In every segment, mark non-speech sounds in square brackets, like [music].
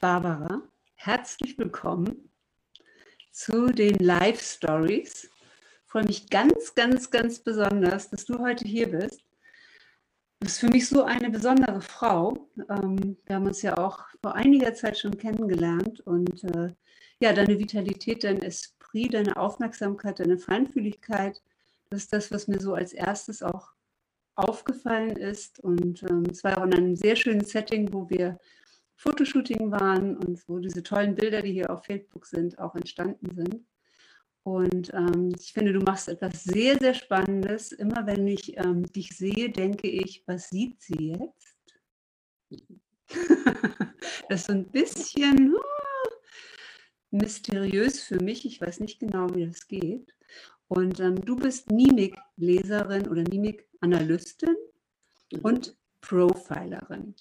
Barbara. Herzlich willkommen zu den Live Stories. Ich freue mich ganz, ganz, ganz besonders, dass du heute hier bist. Du bist für mich so eine besondere Frau. Ähm, wir haben uns ja auch vor einiger Zeit schon kennengelernt und äh, ja, deine Vitalität, dein Esprit, deine Aufmerksamkeit, deine Feinfühligkeit, das ist das, was mir so als erstes auch aufgefallen ist. Und ähm, es war auch in einem sehr schönen Setting, wo wir Fotoshooting waren und wo diese tollen Bilder, die hier auf Facebook sind, auch entstanden sind. Und ähm, ich finde, du machst etwas sehr, sehr Spannendes. Immer wenn ich ähm, dich sehe, denke ich, was sieht sie jetzt? [laughs] das ist so ein bisschen uh, mysteriös für mich. Ich weiß nicht genau, wie das geht. Und ähm, du bist Mimikleserin oder Mimikanalystin mhm. und Profilerin.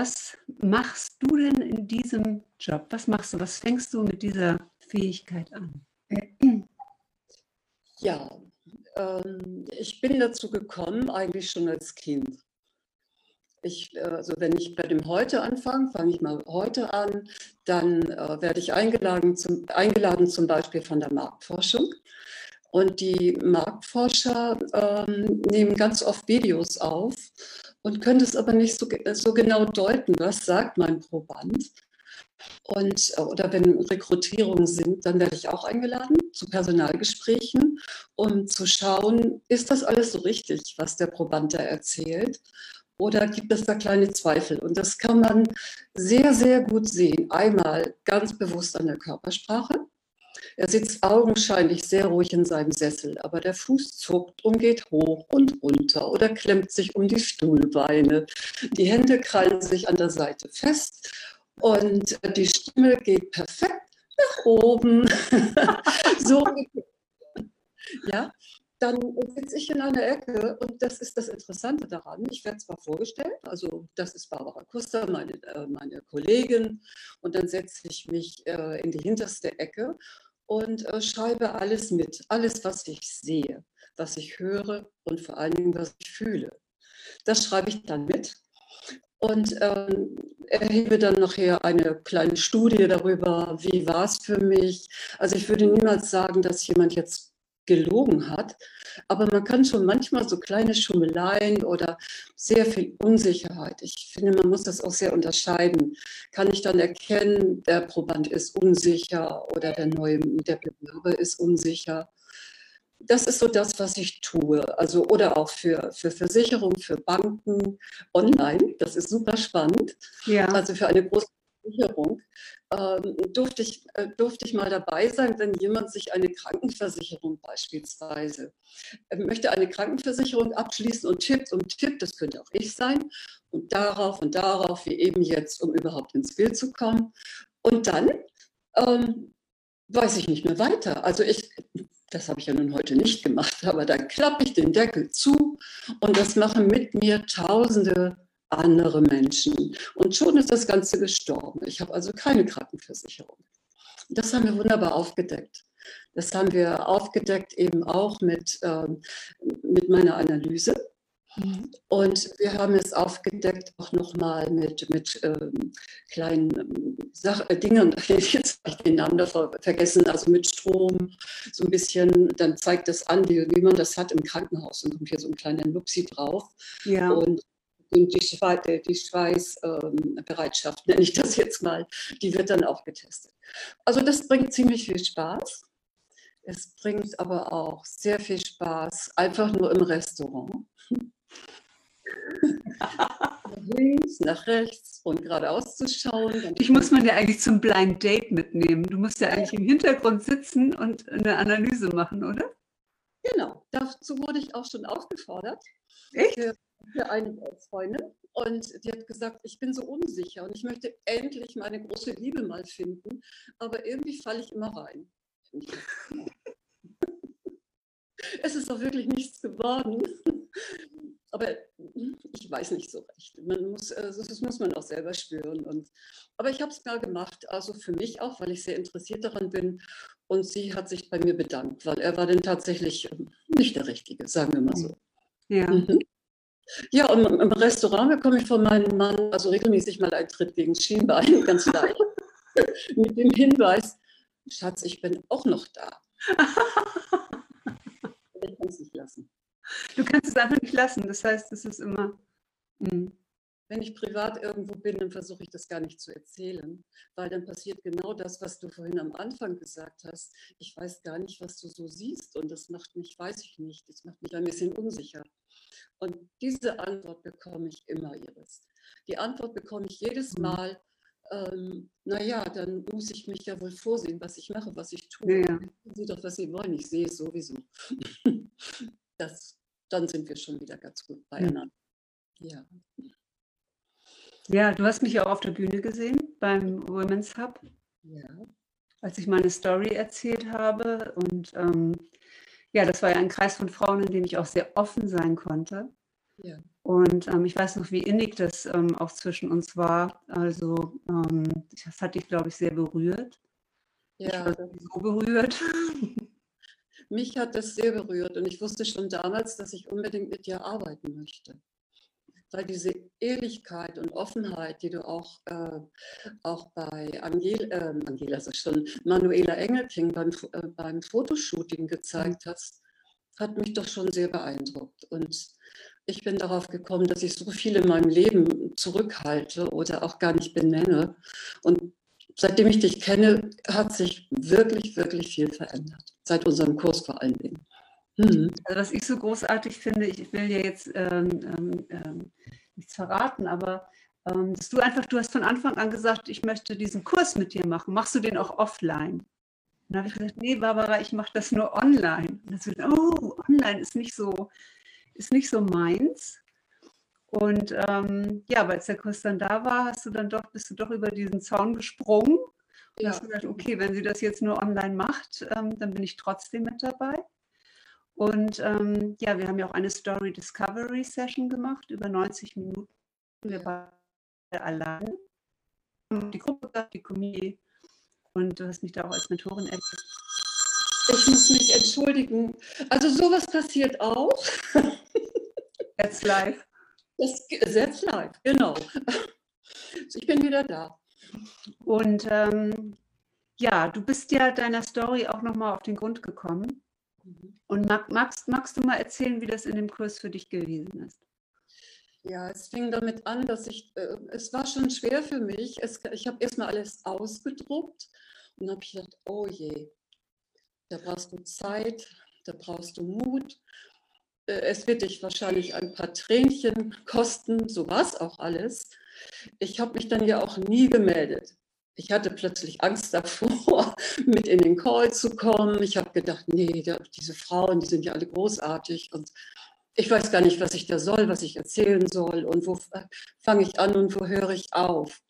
Was machst du denn in diesem Job? Was machst du? Was fängst du mit dieser Fähigkeit an? [clears throat] Ja, ähm, ich bin dazu gekommen eigentlich schon als Kind. Ich, äh, also wenn ich bei dem heute anfange, fange ich mal heute an, dann äh, werde ich eingeladen zum, eingeladen zum Beispiel von der Marktforschung. Und die Marktforscher ähm, nehmen ganz oft Videos auf und können es aber nicht so, so genau deuten, was sagt mein Proband. Und, äh, oder wenn Rekrutierungen sind, dann werde ich auch eingeladen zu Personalgesprächen, um zu schauen, ist das alles so richtig, was der Proband da erzählt? Oder gibt es da kleine Zweifel? Und das kann man sehr, sehr gut sehen. Einmal ganz bewusst an der Körpersprache. Er sitzt augenscheinlich sehr ruhig in seinem Sessel, aber der Fuß zuckt und geht hoch und runter oder klemmt sich um die Stuhlbeine. Die Hände krallen sich an der Seite fest und die Stimme geht perfekt nach oben. [laughs] so. Ja, dann sitze ich in einer Ecke und das ist das Interessante daran. Ich werde zwar vorgestellt, also das ist Barbara Kuster, meine, äh, meine Kollegin, und dann setze ich mich äh, in die hinterste Ecke und äh, schreibe alles mit, alles, was ich sehe, was ich höre und vor allen Dingen, was ich fühle. Das schreibe ich dann mit und ähm, erhebe dann nachher eine kleine Studie darüber, wie war es für mich. Also ich würde niemals sagen, dass jemand jetzt gelogen hat. Aber man kann schon manchmal so kleine Schummeleien oder sehr viel Unsicherheit. Ich finde, man muss das auch sehr unterscheiden. Kann ich dann erkennen, der Proband ist unsicher oder der neue, der Bewerber ist unsicher? Das ist so das, was ich tue. Also, oder auch für, für Versicherungen, für Banken online. Das ist super spannend. Ja. Also für eine große Versicherung durfte, ich, äh, durfte ich mal dabei sein, wenn jemand sich eine Krankenversicherung beispielsweise äh, möchte eine Krankenversicherung abschließen und tippt und tippt, das könnte auch ich sein, und darauf und darauf, wie eben jetzt, um überhaupt ins Bild zu kommen. Und dann ähm, weiß ich nicht mehr weiter. Also ich, das habe ich ja nun heute nicht gemacht, [laughs] aber dann klappe ich den Deckel zu und das machen mit mir tausende andere Menschen. Und schon ist das Ganze gestorben. Ich habe also keine Krankenversicherung. Das haben wir wunderbar aufgedeckt. Das haben wir aufgedeckt eben auch mit, ähm, mit meiner Analyse. Und wir haben es aufgedeckt auch nochmal mit, mit ähm, kleinen ähm, Sach äh, Dingen, [laughs] jetzt habe ich den Namen davor vergessen, also mit Strom, so ein bisschen, dann zeigt das an, wie, wie man das hat im Krankenhaus und kommt hier so ein kleiner Nupsi drauf. Ja. Und und die, Schweiß, die Schweißbereitschaft, nenne ich das jetzt mal, die wird dann auch getestet. Also das bringt ziemlich viel Spaß. Es bringt aber auch sehr viel Spaß, einfach nur im Restaurant. [laughs] nach links, nach rechts und geradeaus zu schauen. Ich muss man ja eigentlich zum Blind Date mitnehmen. Du musst ja eigentlich im Hintergrund sitzen und eine Analyse machen, oder? Genau, dazu wurde ich auch schon aufgefordert. Echt? Für für eine Freundin und die hat gesagt, ich bin so unsicher und ich möchte endlich meine große Liebe mal finden, aber irgendwie falle ich immer rein. [laughs] es ist doch wirklich nichts geworden. [laughs] Aber ich weiß nicht so recht. Man muss, also das muss man auch selber spüren. Und, aber ich habe es mal gemacht, also für mich auch, weil ich sehr interessiert daran bin. Und sie hat sich bei mir bedankt, weil er war dann tatsächlich nicht der Richtige, sagen wir mal so. Ja. Mhm. Ja, und im Restaurant bekomme ich von meinem Mann also regelmäßig mal einen Tritt gegen das Schienbein, [laughs] ganz leicht. Mit dem Hinweis, Schatz, ich bin auch noch da. [laughs] ich kann es nicht lassen. Du kannst es einfach nicht lassen. Das heißt, es ist immer. Mh. Wenn ich privat irgendwo bin, dann versuche ich das gar nicht zu erzählen, weil dann passiert genau das, was du vorhin am Anfang gesagt hast. Ich weiß gar nicht, was du so siehst und das macht mich, weiß ich nicht, das macht mich ein bisschen unsicher. Und diese Antwort bekomme ich immer, Iris. Die Antwort bekomme ich jedes mhm. Mal, ähm, naja, dann muss ich mich ja wohl vorsehen, was ich mache, was ich tue. Ja. Sie doch, was Sie wollen, ich sehe es sowieso. [laughs] das, dann sind wir schon wieder ganz gut beieinander. Ja. Ja, du hast mich auch auf der Bühne gesehen beim Women's Hub. Ja. Als ich meine Story erzählt habe. Und ähm, ja, das war ja ein Kreis von Frauen, in dem ich auch sehr offen sein konnte. Ja. Und ähm, ich weiß noch, wie innig das ähm, auch zwischen uns war. Also, ähm, das hat dich, glaube ich, sehr berührt. Ja. Ich war so berührt. [laughs] Mich hat das sehr berührt und ich wusste schon damals, dass ich unbedingt mit dir arbeiten möchte weil diese Ehrlichkeit und Offenheit, die du auch, äh, auch bei Angel, äh, Angela, also schon Manuela Engelking beim, äh, beim Fotoshooting gezeigt hast, hat mich doch schon sehr beeindruckt. Und ich bin darauf gekommen, dass ich so viel in meinem Leben zurückhalte oder auch gar nicht benenne. Und seitdem ich dich kenne, hat sich wirklich, wirklich viel verändert. Seit unserem Kurs vor allen Dingen. Mhm. Also was ich so großartig finde, ich will dir jetzt ähm, ähm, ähm, nichts verraten, aber ähm, dass du einfach, du hast von Anfang an gesagt, ich möchte diesen Kurs mit dir machen. Machst du den auch offline? dann habe ich gesagt, nee, Barbara, ich mache das nur online. Und dann so, oh, online ist nicht so, ist nicht so meins. Und ähm, ja, als der Kurs dann da war, hast du dann doch, bist du doch über diesen Zaun gesprungen und ja. hast gesagt, okay, wenn sie das jetzt nur online macht, ähm, dann bin ich trotzdem mit dabei. Und ähm, ja, wir haben ja auch eine Story Discovery Session gemacht, über 90 Minuten. Wir waren alleine. Die Gruppe, die Community. Und du hast mich da auch als Mentorin erlebt. Ich muss mich entschuldigen. Also sowas passiert auch. [laughs] That's live. Das, that's live, genau. Ich bin wieder da. Und ähm, ja, du bist ja deiner Story auch nochmal auf den Grund gekommen. Und magst, magst du mal erzählen, wie das in dem Kurs für dich gewesen ist? Ja, es fing damit an, dass ich, äh, es war schon schwer für mich. Es, ich habe erstmal alles ausgedruckt und habe gedacht, oh je, da brauchst du Zeit, da brauchst du Mut. Äh, es wird dich wahrscheinlich ein paar Tränchen kosten, so war es auch alles. Ich habe mich dann ja auch nie gemeldet ich hatte plötzlich Angst davor, [laughs] mit in den Call zu kommen. Ich habe gedacht, nee, diese Frauen, die sind ja alle großartig und ich weiß gar nicht, was ich da soll, was ich erzählen soll und wo fange ich an und wo höre ich auf.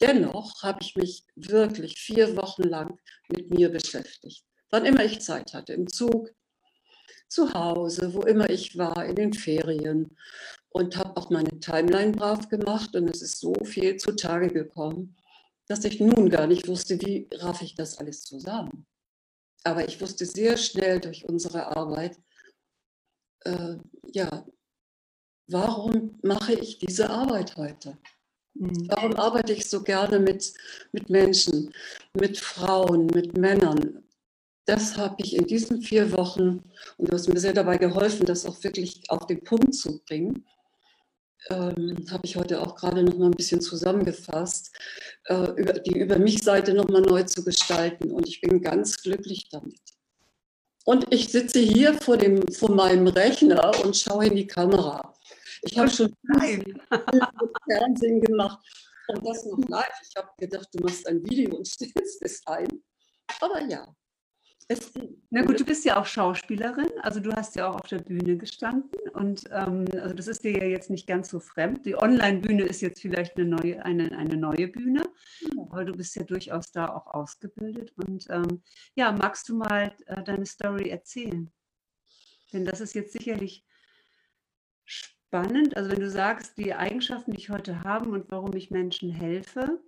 Dennoch habe ich mich wirklich vier Wochen lang mit mir beschäftigt. Wann immer ich Zeit hatte, im Zug, zu Hause, wo immer ich war, in den Ferien und habe auch meine Timeline brav gemacht und es ist so viel zutage gekommen dass ich nun gar nicht wusste, wie raff ich das alles zusammen. Aber ich wusste sehr schnell durch unsere Arbeit, äh, ja, warum mache ich diese Arbeit heute? Mhm. Warum arbeite ich so gerne mit, mit Menschen, mit Frauen, mit Männern? Das habe ich in diesen vier Wochen, und du hast mir sehr dabei geholfen, das auch wirklich auf den Punkt zu bringen, ähm, habe ich heute auch gerade noch mal ein bisschen zusammengefasst, äh, über, die Über mich-Seite noch mal neu zu gestalten. Und ich bin ganz glücklich damit. Und ich sitze hier vor, dem, vor meinem Rechner und schaue in die Kamera. Ich habe schon Fernsehen gemacht und das noch live. Ich habe gedacht, du machst ein Video und [laughs] stellst es ein. Aber ja, es, na gut, du bist ja auch Schauspielerin, also du hast ja auch auf der Bühne gestanden und ähm, also das ist dir ja jetzt nicht ganz so fremd. Die Online-Bühne ist jetzt vielleicht eine neue, eine, eine neue Bühne, ja. aber du bist ja durchaus da auch ausgebildet. Und ähm, ja, magst du mal äh, deine Story erzählen? Denn das ist jetzt sicherlich spannend. Also wenn du sagst, die Eigenschaften, die ich heute habe und warum ich Menschen helfe,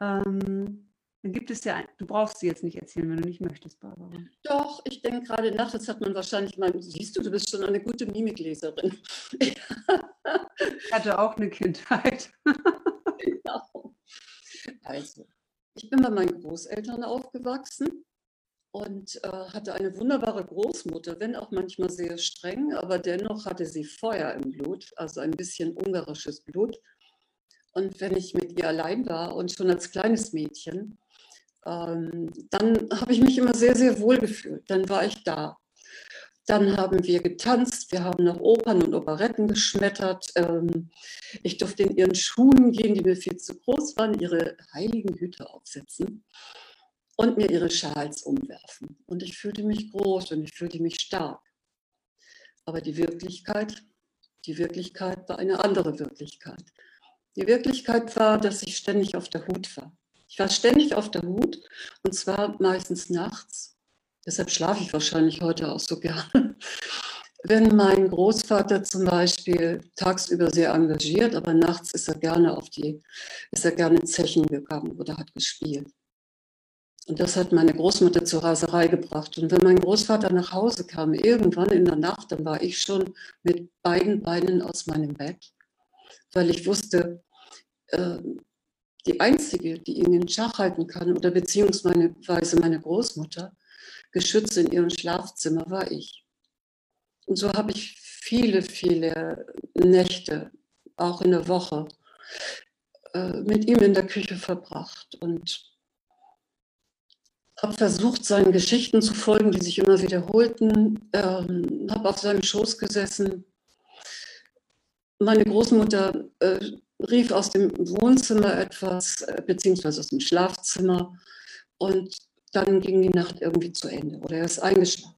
ähm, Dann gibt es ja, du brauchst sie jetzt nicht erzählen, wenn du nicht möchtest, Barbara. Doch, ich denke gerade nach, das hat man wahrscheinlich mal, siehst du, du bist schon eine gute Mimikleserin. ich hatte auch eine Kindheit. [laughs] genau. Also, ich bin bei meinen Großeltern aufgewachsen und äh, hatte eine wunderbare Großmutter, wenn auch manchmal sehr streng, aber dennoch hatte sie Feuer im Blut, also ein bisschen ungarisches Blut. Und wenn ich mit ihr allein war und schon als kleines Mädchen, ähm, dann habe ich mich immer sehr, sehr wohl gefühlt. Dann war ich da. Dann haben wir getanzt, wir haben nach Opern und Operetten geschmettert. Ähm, ich durfte in ihren Schuhen gehen, die mir viel zu groß waren, ihre heiligen Hüte aufsetzen und mir ihre Schals umwerfen. Und ich fühlte mich groß und ich fühlte mich stark. Aber die Wirklichkeit, die Wirklichkeit war eine andere Wirklichkeit. Die Wirklichkeit war, dass ich ständig auf der Hut war. Ich war ständig auf der Hut und zwar meistens nachts. Deshalb schlafe ich wahrscheinlich heute auch so gerne. [laughs] Wenn mein Großvater zum Beispiel tagsüber sehr engagiert, aber nachts ist er gerne auf die, ist er gerne Zechen gegangen oder hat gespielt. Und das hat meine Großmutter zur Raserei gebracht. Und wenn mein Großvater nach Hause kam, irgendwann in der Nacht, dann war ich schon mit beiden Beinen aus meinem Bett, weil ich wusste, äh, die Einzige, die ihn in Schach halten kann, oder beziehungsweise meine Großmutter, geschützt in ihrem Schlafzimmer, war ich. Und so habe ich viele, viele Nächte, auch in der Woche, äh, mit ihm in der Küche verbracht und habe versucht, seinen Geschichten zu folgen, die sich immer wiederholten, ähm, habe auf seinem Schoß gesessen. Meine Großmutter äh, rief aus dem Wohnzimmer etwas, äh, beziehungsweise aus dem Schlafzimmer und dann ging die Nacht irgendwie zu Ende oder er ist eingeschlafen.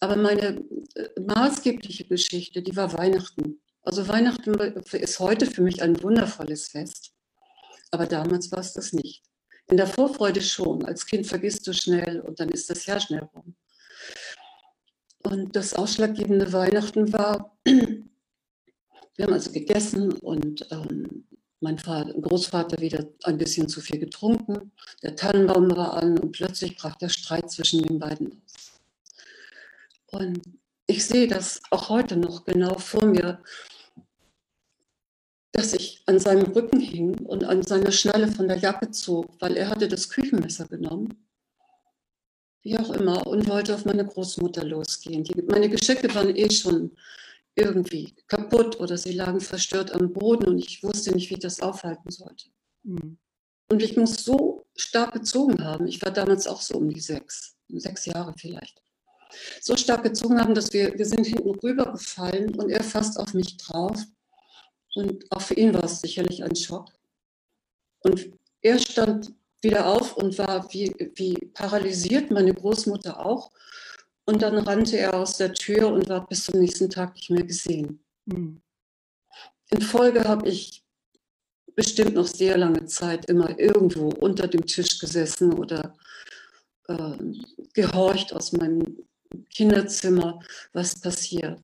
Aber meine äh, maßgebliche Geschichte, die war Weihnachten. Also Weihnachten ist heute für mich ein wundervolles Fest, aber damals war es das nicht. In der Vorfreude schon. Als Kind vergisst du schnell und dann ist das Jahr schnell rum. Und das ausschlaggebende Weihnachten war, wir haben also gegessen und ähm, mein Vater, Großvater wieder ein bisschen zu viel getrunken. Der Tannenbaum war an und plötzlich brach der Streit zwischen den beiden aus. Und ich sehe das auch heute noch genau vor mir, dass ich an seinem Rücken hing und an seiner Schnalle von der Jacke zog, weil er hatte das Küchenmesser genommen. Wie auch immer, und wollte auf meine Großmutter losgehen. Die, meine Geschenke waren eh schon irgendwie kaputt oder sie lagen verstört am Boden und ich wusste nicht, wie ich das aufhalten sollte. Mhm. Und ich muss so stark gezogen haben. Ich war damals auch so um die sechs, sechs Jahre vielleicht. So stark gezogen haben, dass wir, wir sind hinten rübergefallen und er fasst auf mich drauf und auch für ihn war es sicherlich ein Schock. Und er stand wieder auf und war wie, wie paralysiert, meine Großmutter auch. Und dann rannte er aus der Tür und war bis zum nächsten Tag nicht mehr gesehen. Mhm. In Folge habe ich bestimmt noch sehr lange Zeit immer irgendwo unter dem Tisch gesessen oder äh, gehorcht aus meinem Kinderzimmer, was passiert.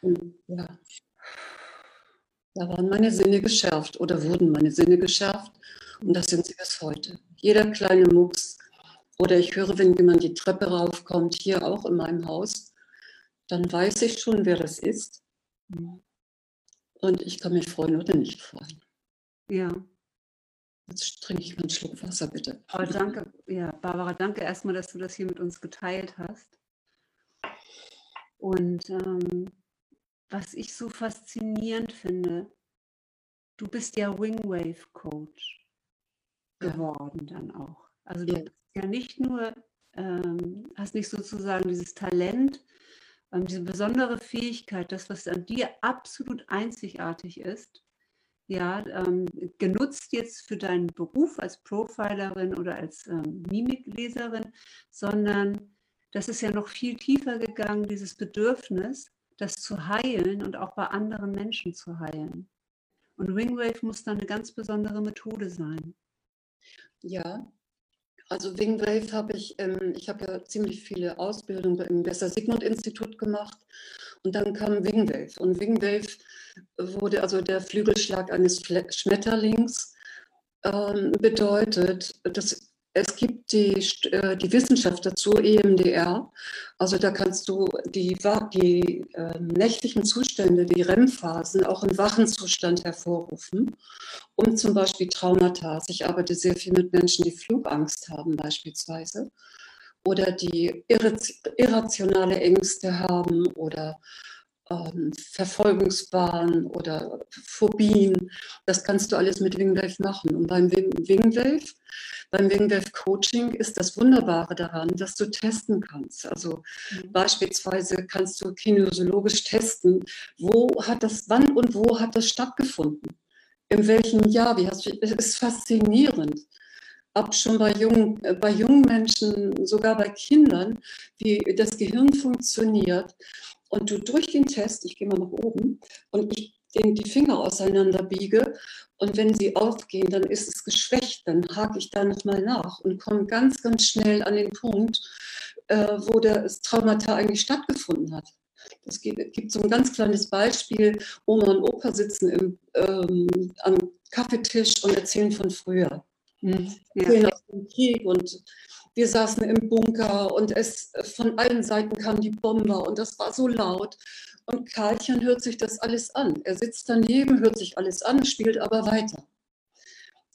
Und, ja. Da waren meine Sinne geschärft oder wurden meine Sinne geschärft und das sind sie bis heute. Jeder kleine Mucks oder ich höre, wenn jemand die Treppe raufkommt, hier auch in meinem Haus, dann weiß ich schon, wer das ist. Und ich kann mich freuen oder nicht freuen. Ja. Jetzt trinke ich mal einen Schluck Wasser, bitte. Aber danke, ja, Barbara, danke erstmal, dass du das hier mit uns geteilt hast. Und ähm, was ich so faszinierend finde, du bist ja Wingwave Coach geworden dann auch. Also du bist ja nicht nur, ähm, hast nicht sozusagen dieses Talent, ähm, diese besondere Fähigkeit, das, was an dir absolut einzigartig ist, ja, ähm, genutzt jetzt für deinen Beruf als Profilerin oder als ähm, Mimikleserin, sondern das ist ja noch viel tiefer gegangen, dieses Bedürfnis, das zu heilen und auch bei anderen Menschen zu heilen. Und Wingwave muss dann eine ganz besondere Methode sein. Ja, also Wingwave habe ich, ähm, ich habe ja ziemlich viele Ausbildungen im Besser Sigmund Institut gemacht und dann kam Wingwave. Und Wingwave wurde also der Flügelschlag eines Schmetterlings ähm, bedeutet, dass es gibt die, äh, die Wissenschaft dazu, EMDR. Also da kannst du die, die äh, nächtlichen Zustände, die REM-Phasen, auch im wachen Zustand hervorrufen, um zum Beispiel Traumata. Ich arbeite sehr viel mit Menschen, die Flugangst haben beispielsweise oder die irrationale Ängste haben oder ähm, Verfolgungswahn oder Phobien. Das kannst du alles mit Wingwave machen. Und beim Wingwave, beim Wingwave Coaching ist das Wunderbare daran, dass du testen kannst. Also mhm. beispielsweise kannst du kinesiologisch testen, wo hat das, wann und wo hat das stattgefunden? In welchem Jahr? Wie hast du, es ist faszinierend ab schon bei jungen, äh, bei jungen Menschen, sogar bei Kindern, wie das Gehirn funktioniert und du durch den Test, ich gehe mal nach oben und ich den, die Finger auseinander biege und wenn sie aufgehen, dann ist es geschwächt, dann hake ich da nochmal nach und komme ganz, ganz schnell an den Punkt, äh, wo das Traumata eigentlich stattgefunden hat. Es gibt, gibt, so ein ganz kleines Beispiel, Oma und Opa sitzen im, ähm, am Kaffeetisch und erzählen von früher. Mhm. Ja. aus dem Krieg und wir saßen im Bunker und es von allen Seiten kamen die Bomber und das war so laut. Und Karlchen hört sich das alles an. Er sitzt daneben, hört sich alles an, spielt aber weiter.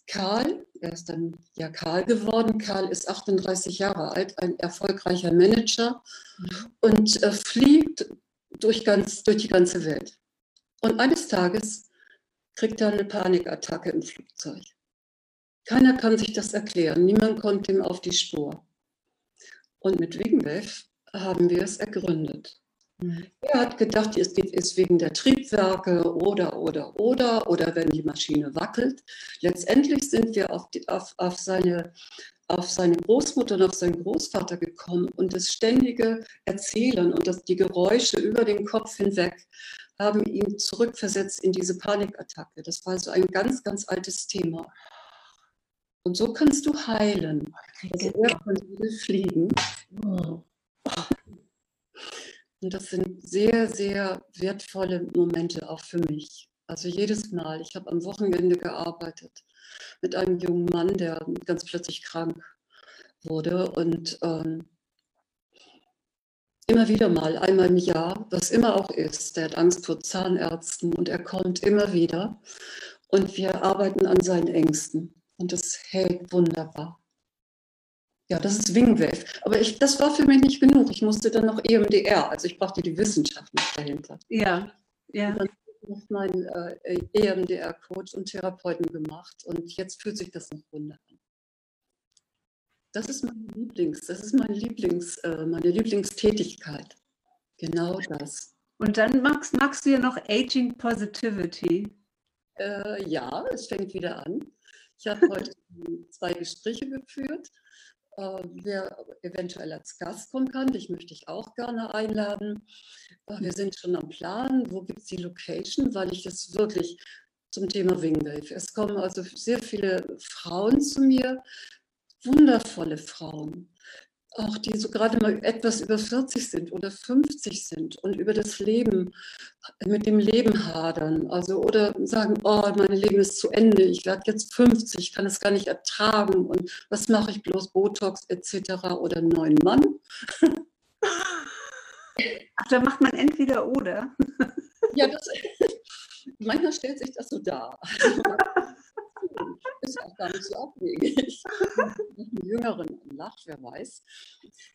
Karl, er ist dann ja Karl geworden. Karl ist 38 Jahre alt, ein erfolgreicher Manager und äh, fliegt durch, ganz, durch die ganze Welt. Und eines Tages kriegt er eine Panikattacke im Flugzeug. Keiner kann sich das erklären. Niemand konnte ihm auf die Spur. Und mit Wingwave haben wir es ergründet. Mhm. Er hat gedacht, es geht es wegen der Triebwerke oder, oder, oder, oder wenn die Maschine wackelt. Letztendlich sind wir auf, die, auf, auf, seine, auf seine Großmutter und auf seinen Großvater gekommen und das ständige Erzählen und das, die Geräusche über den Kopf hinweg haben ihn zurückversetzt in diese Panikattacke. Das war so ein ganz, ganz altes Thema. Und so kannst du heilen. Also er konnte fliegen. Und das sind sehr, sehr wertvolle Momente auch für mich. Also jedes Mal. Ich habe am Wochenende gearbeitet mit einem jungen Mann, der ganz plötzlich krank wurde und ähm, immer wieder mal, einmal im Jahr, was immer auch ist. Der hat Angst vor Zahnärzten und er kommt immer wieder und wir arbeiten an seinen Ängsten und es hält wunderbar. Ja, das ist Wingwave. Aber ich, das war für mich nicht genug. Ich musste dann noch EMDR, also ich brauchte die Wissenschaft nicht dahinter. Ja, ja. Und dann habe ich meinen äh, EMDR-Coach und Therapeuten gemacht und jetzt fühlt sich das noch wunderbar an. Das ist mein Lieblings, das ist mein Lieblings, äh, meine Lieblingstätigkeit. Genau das. Und dann magst, magst du ja noch Aging Positivity. Äh, ja, es fängt wieder an. Ich habe heute zwei Gespräche geführt. Äh, wer eventuell als Gast kommen kann, dich möchte ich auch gerne einladen. Äh, wir sind schon am Plan, wo gibt es die Location, weil ich das wirklich zum Thema Wingwave. Es kommen also sehr viele Frauen zu mir, wundervolle Frauen, auch die so gerade mal etwas über 40 sind oder 50 sind und über das Leben, mit dem Leben hadern. Also oder sagen, oh, mein Leben ist zu Ende, ich werde jetzt 50, kann es gar nicht ertragen und was mache ich bloß, Botox etc. oder einen neuen Mann. [laughs] Ach, da macht man entweder oder. ja, das, [laughs] manchmal stellt sich das so dar. [laughs] ist auch gar nicht so abwegig. [laughs] Einen Jüngeren lacht, wer weiß.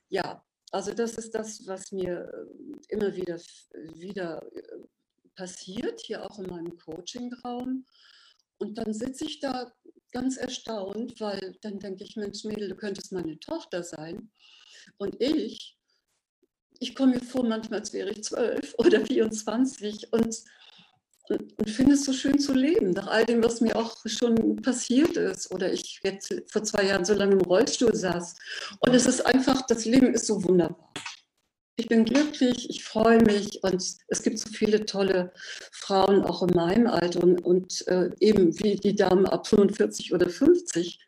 Ja, also das ist das, was mir äh, immer wieder, wieder äh, passiert, hier auch in meinem Coaching-Raum. Und dann sitze ich da ganz erstaunt, weil dann denke ich, Mensch, Mädel, du könntest meine Tochter sein. Und ich, ich komme mir vor manchmal, wäre ich zwölf oder 24 und und finde es so schön zu leben, nach all dem, was mir auch schon passiert ist oder ich jetzt vor zwei Jahren so lange im Rollstuhl saß. Und es ist einfach, das Leben ist so wunderbar. Ich bin glücklich, ich freue mich und es gibt so viele tolle Frauen auch in meinem Alter und, und äh, eben wie die Damen ab 45 oder 50,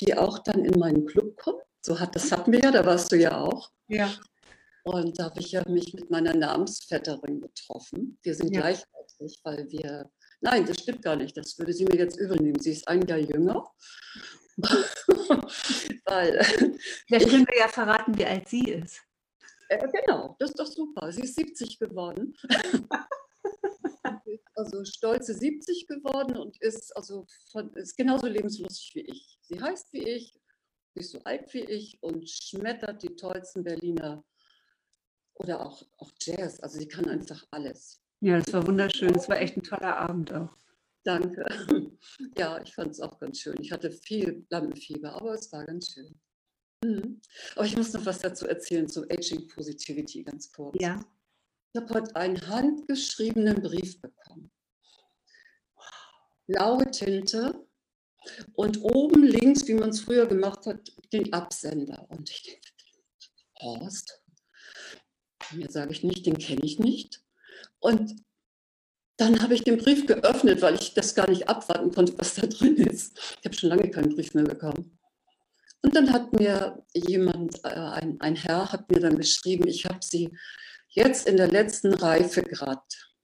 die auch dann in meinen Club kommen. So hat das hatten wir ja, da warst du ja auch. Ja. Und da habe ich ja mich mit meiner Namensvetterin getroffen. Wir sind ja. gleich 1990, weil wir Nein, das stimmt gar nicht. Das würde sie mir jetzt übel nehmen. Sie ist ein Jahr jünger. [laughs] Weil, [laughs] Vielleicht können wir ja verraten, wie alt sie ist. Äh, genau, das ist doch super. Sie ist 70 geworden. [laughs] also stolze 70 geworden und ist also von, ist genauso lebenslustig wie ich. Sie heißt wie ich, ist so alt wie ich und schmettert die tollsten Berliner oder auch, auch Jazz. Also sie kann einfach alles. Ja, das war wunderschön. Es war echt ein toller Abend auch. Danke. [laughs] Ja, ich fand es auch ganz schön. Ich hatte viel Lampenfieber, aber es war ganz schön. Mhm. Aber ich muss noch was dazu erzählen zu Aging Positivity ganz kurz. Ja. Ich habe heute einen handgeschriebenen Brief bekommen. Blaue Tinte und oben links, wie man es früher gemacht hat, den Absender. Und ich denke, Horst? Mir sage ich nicht, den kenne ich nicht. Und dann habe ich den Brief geöffnet, weil ich das gar nicht abwarten konnte, was da drin ist. Ich habe schon lange keinen Brief mehr bekommen. Und dann hat mir jemand, äh, ein, ein Herr, hat mir dann geschrieben, ich habe sie jetzt in der letzten Reifegrad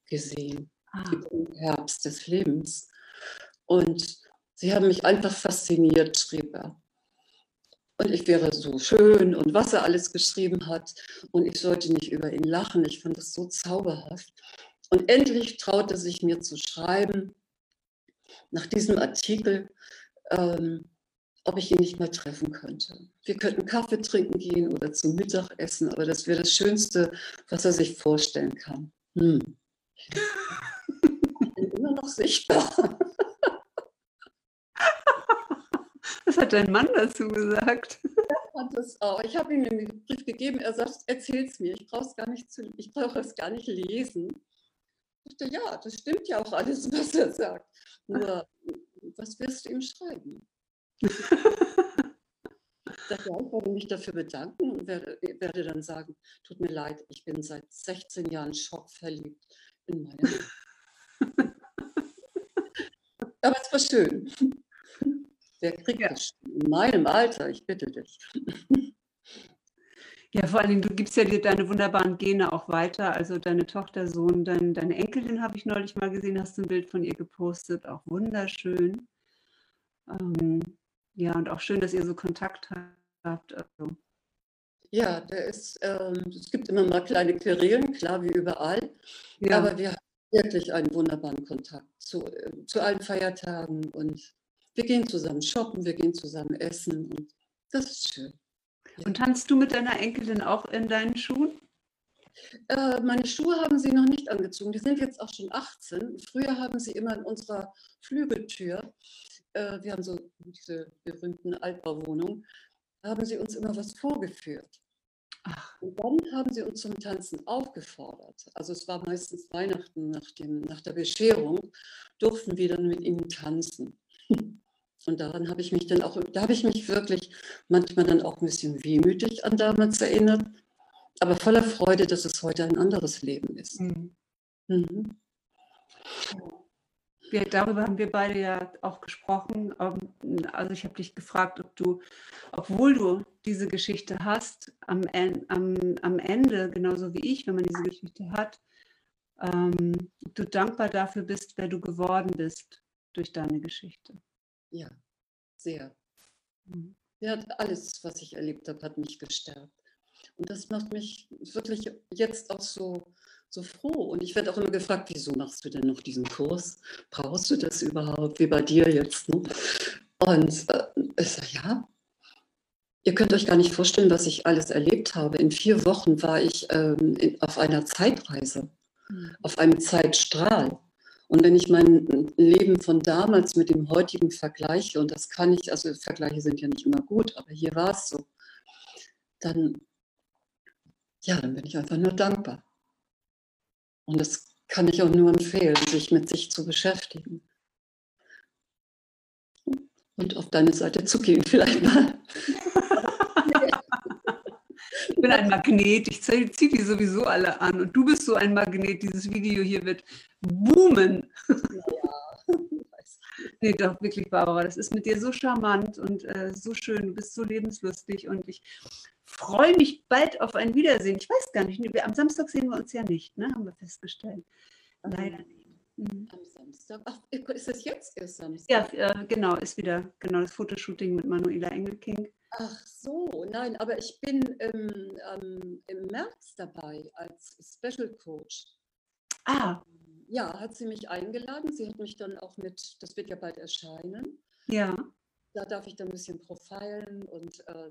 gesehen, ah. im Herbst des Lebens. Und sie haben mich einfach fasziniert, schrieb er. Und ich wäre so schön und was er alles geschrieben hat. Und ich sollte nicht über ihn lachen. Ich fand das so zauberhaft. Und endlich traute sich mir zu schreiben, nach diesem Artikel, ähm, ob ich ihn nicht mal treffen könnte. Wir könnten Kaffee trinken gehen oder zum Mittagessen, aber das wäre das Schönste, was er sich vorstellen kann. Hm. Ich bin immer noch sichtbar. Was hat dein Mann dazu gesagt? Ich habe ihm den Brief gegeben. Er sagt, erzähl es mir. Ich brauche es gar nicht zu, ich brauche es gar nicht lesen. Ich dachte, ja, das stimmt ja auch alles, was er sagt. Nur, was wirst du ihm schreiben? ich dachte, ja, ich werde mich dafür bedanken und werde, werde, dann sagen, tut mir leid, ich bin seit 16 Jahren schockverliebt in meine Aber es war schön. Wer kriegt ja. das in meinem Alter? Ich bitte dich. Ja, vor allen Dingen, du gibst ja dir deine wunderbaren Gene auch weiter. Also deine Tochter, Sohn, dein, deine Enkelin habe ich neulich mal gesehen, hast du ein Bild von ihr gepostet. Auch wunderschön. Ähm, ja, und auch schön, dass ihr so Kontakt habt. Also. Ja, der ist, ähm, es gibt immer mal kleine Querelen, klar wie überall. Ja. Aber wir haben wirklich einen wunderbaren Kontakt zu, äh, zu allen Feiertagen und wir gehen zusammen shoppen, wir gehen zusammen essen und das ist schön. Und tanzt du mit deiner Enkelin auch in deinen Schuhen? Äh, meine Schuhe haben sie noch nicht angezogen. Die sind jetzt auch schon 18. Früher haben sie immer in unserer Flügeltür, äh, wir haben so diese berühmten Altbauwohnungen, haben sie uns immer was vorgeführt. Ach. Und dann haben sie uns zum Tanzen aufgefordert. Also es war meistens Weihnachten nach, dem, nach der Bescherung, durften wir dann mit ihnen tanzen. [laughs] Und daran habe ich mich dann auch, da habe ich mich wirklich manchmal dann auch ein bisschen wehmütig an damals erinnert, aber voller Freude, dass es heute ein anderes Leben ist. Mhm. Mhm. Ja, darüber haben wir beide ja auch gesprochen. Ähm, also ich habe dich gefragt, ob du, obwohl du diese Geschichte hast, am, am, am Ende, genauso wie ich, wenn man diese Geschichte hat, ähm, du dankbar dafür bist, wer du geworden bist durch deine Geschichte. Ja, sehr. Mhm. Ja, alles, was ich erlebt habe, hat mich gestärkt. Und das macht mich wirklich jetzt auch so, so froh. Und ich werde auch immer gefragt, wieso machst du denn noch diesen Kurs? Brauchst du das überhaupt, wie bei dir jetzt? Ne? Und äh, ich sage, ja, ihr könnt euch gar nicht vorstellen, was ich alles erlebt habe. In vier Wochen war ich ähm, in, auf einer Zeitreise, mhm. auf einem Zeitstrahl. Und wenn ich mein Leben von damals mit dem heutigen vergleiche, und das kann ich, also Vergleiche sind ja nicht immer gut, aber hier war es so, dann, ja, dann bin ich einfach nur dankbar. Und das kann ich auch nur empfehlen, sich mit sich zu beschäftigen. Und auf deine Seite zu gehen [laughs] vielleicht mal. Ich bin ein Magnet, ich ziehe die sowieso alle an. Und du bist so ein Magnet. Dieses Video hier wird boomen. Ja. nee, doch, wirklich, Barbara. Das ist mit dir so charmant und äh, so schön. Du bist so lebenslustig und ich freue mich bald auf ein Wiedersehen. Ich weiß gar nicht, am Samstag sehen wir uns ja nicht, ne? haben wir festgestellt. Leider nicht. Mhm. Am Samstag. Ach, ist das jetzt erst Samstag? Ja, äh, genau, ist wieder genau das Fotoshooting mit Manuela Engelking. Ach so, nein, aber ich bin ähm, ähm, im März dabei als Special Coach. Ah. Ja, hat sie mich eingeladen. Sie hat mich dann auch mit, das wird ja bald erscheinen. Ja. Da darf ich dann ein bisschen profilen und äh,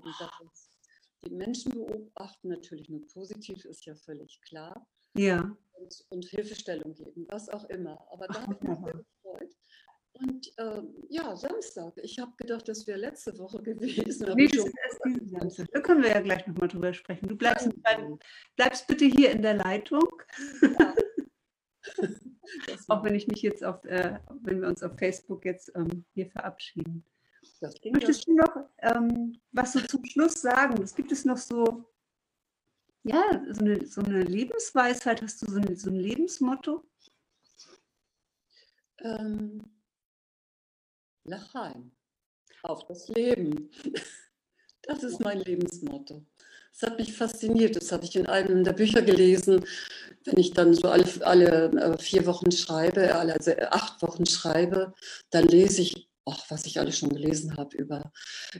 die Menschen beobachten, natürlich nur positiv, ist ja völlig klar. Ja. Und, und Hilfestellung geben, was auch immer. Aber da habe ich mich sehr gefreut. Und ähm, ja, Samstag. Ich habe gedacht, das wäre letzte Woche gewesen. Nee, das ist erst diesen Samstag. Da können wir ja gleich nochmal drüber sprechen. Du bleibst, bleib, bleibst bitte hier in der Leitung. Ja. [laughs] Auch wenn ich mich jetzt auf, äh, wenn wir uns auf Facebook jetzt ähm, hier verabschieden. Möchtest du noch ähm, was so zum Schluss sagen? Es gibt es noch so, ja, so eine, so eine Lebensweisheit, hast du so, eine, so ein Lebensmotto? Ähm, Lachheim. Auf das Leben. [laughs] Das ist mein Lebensmotto. Das hat mich fasziniert. Das habe ich in einem der Bücher gelesen. Wenn ich dann so alle, alle äh, vier Wochen schreibe, also acht Wochen schreibe, dann lese ich, ach, was ich alles schon gelesen habe über,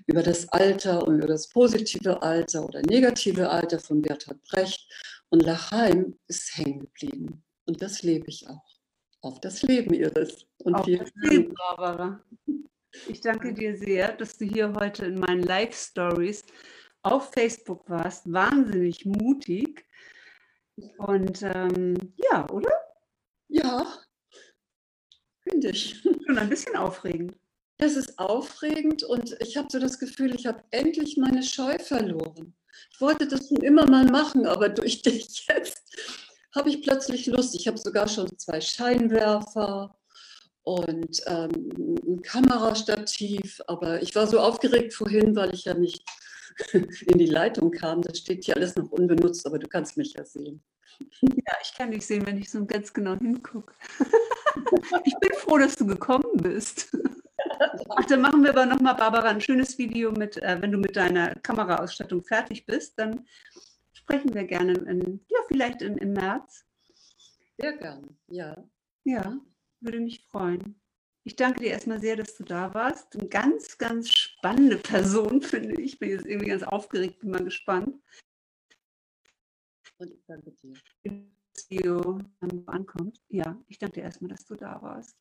über das Alter und über das positive Alter oder negative Alter von Bertolt Brecht. Und Lachheim ist hängen geblieben. Und das lebe ich auch. Auf das Leben, Iris. Und Auf das Leben, Barbara. Ich danke dir sehr, dass du hier heute in meinen Live-Stories auf Facebook warst. Wahnsinnig mutig. Und ähm, ja, oder? Ja, finde ich. Schon ein bisschen aufregend. Es ist aufregend und ich habe so das Gefühl, ich habe endlich meine Scheu verloren. Ich wollte das schon immer mal machen, aber durch dich jetzt habe ich plötzlich Lust. Ich habe sogar schon zwei Scheinwerfer und ähm, ein Kamerastativ, aber ich war so aufgeregt vorhin, weil ich ja nicht [laughs] in die Leitung kam. Das steht hier alles noch unbenutzt, aber du kannst mich ja sehen. Ja, ich kann dich sehen, wenn ich so ganz genau hingucke. [laughs] Ich bin froh, dass du gekommen bist. [laughs] Ach, dann machen wir aber nochmal, Barbara, ein schönes Video mit, äh, wenn du mit deiner Kameraausstattung fertig bist, dann sprechen wir gerne in, vielleicht in, im März. Sehr gerne, ja. Ja, würde mich freuen. Ich danke dir erstmal sehr, dass du da warst. Eine ganz, ganz spannende Person, [laughs] finde ich. Ich bin jetzt irgendwie ganz aufgeregt, bin mal gespannt. Und ich danke dir. Das Video ankommt. Ja, ich danke dir erstmal, dass du da warst.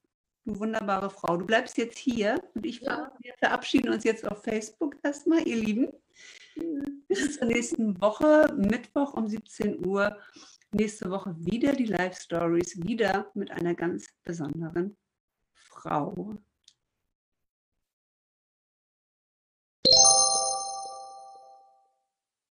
Du wunderbare Frau. Du bleibst jetzt hier und ich ja. wir verabschieden uns jetzt auf Facebook erstmal, ihr Lieben. Bis zur nächsten Woche, Mittwoch um 17 Uhr. Nächste Woche wieder die Live Stories, wieder mit einer ganz besonderen Frau.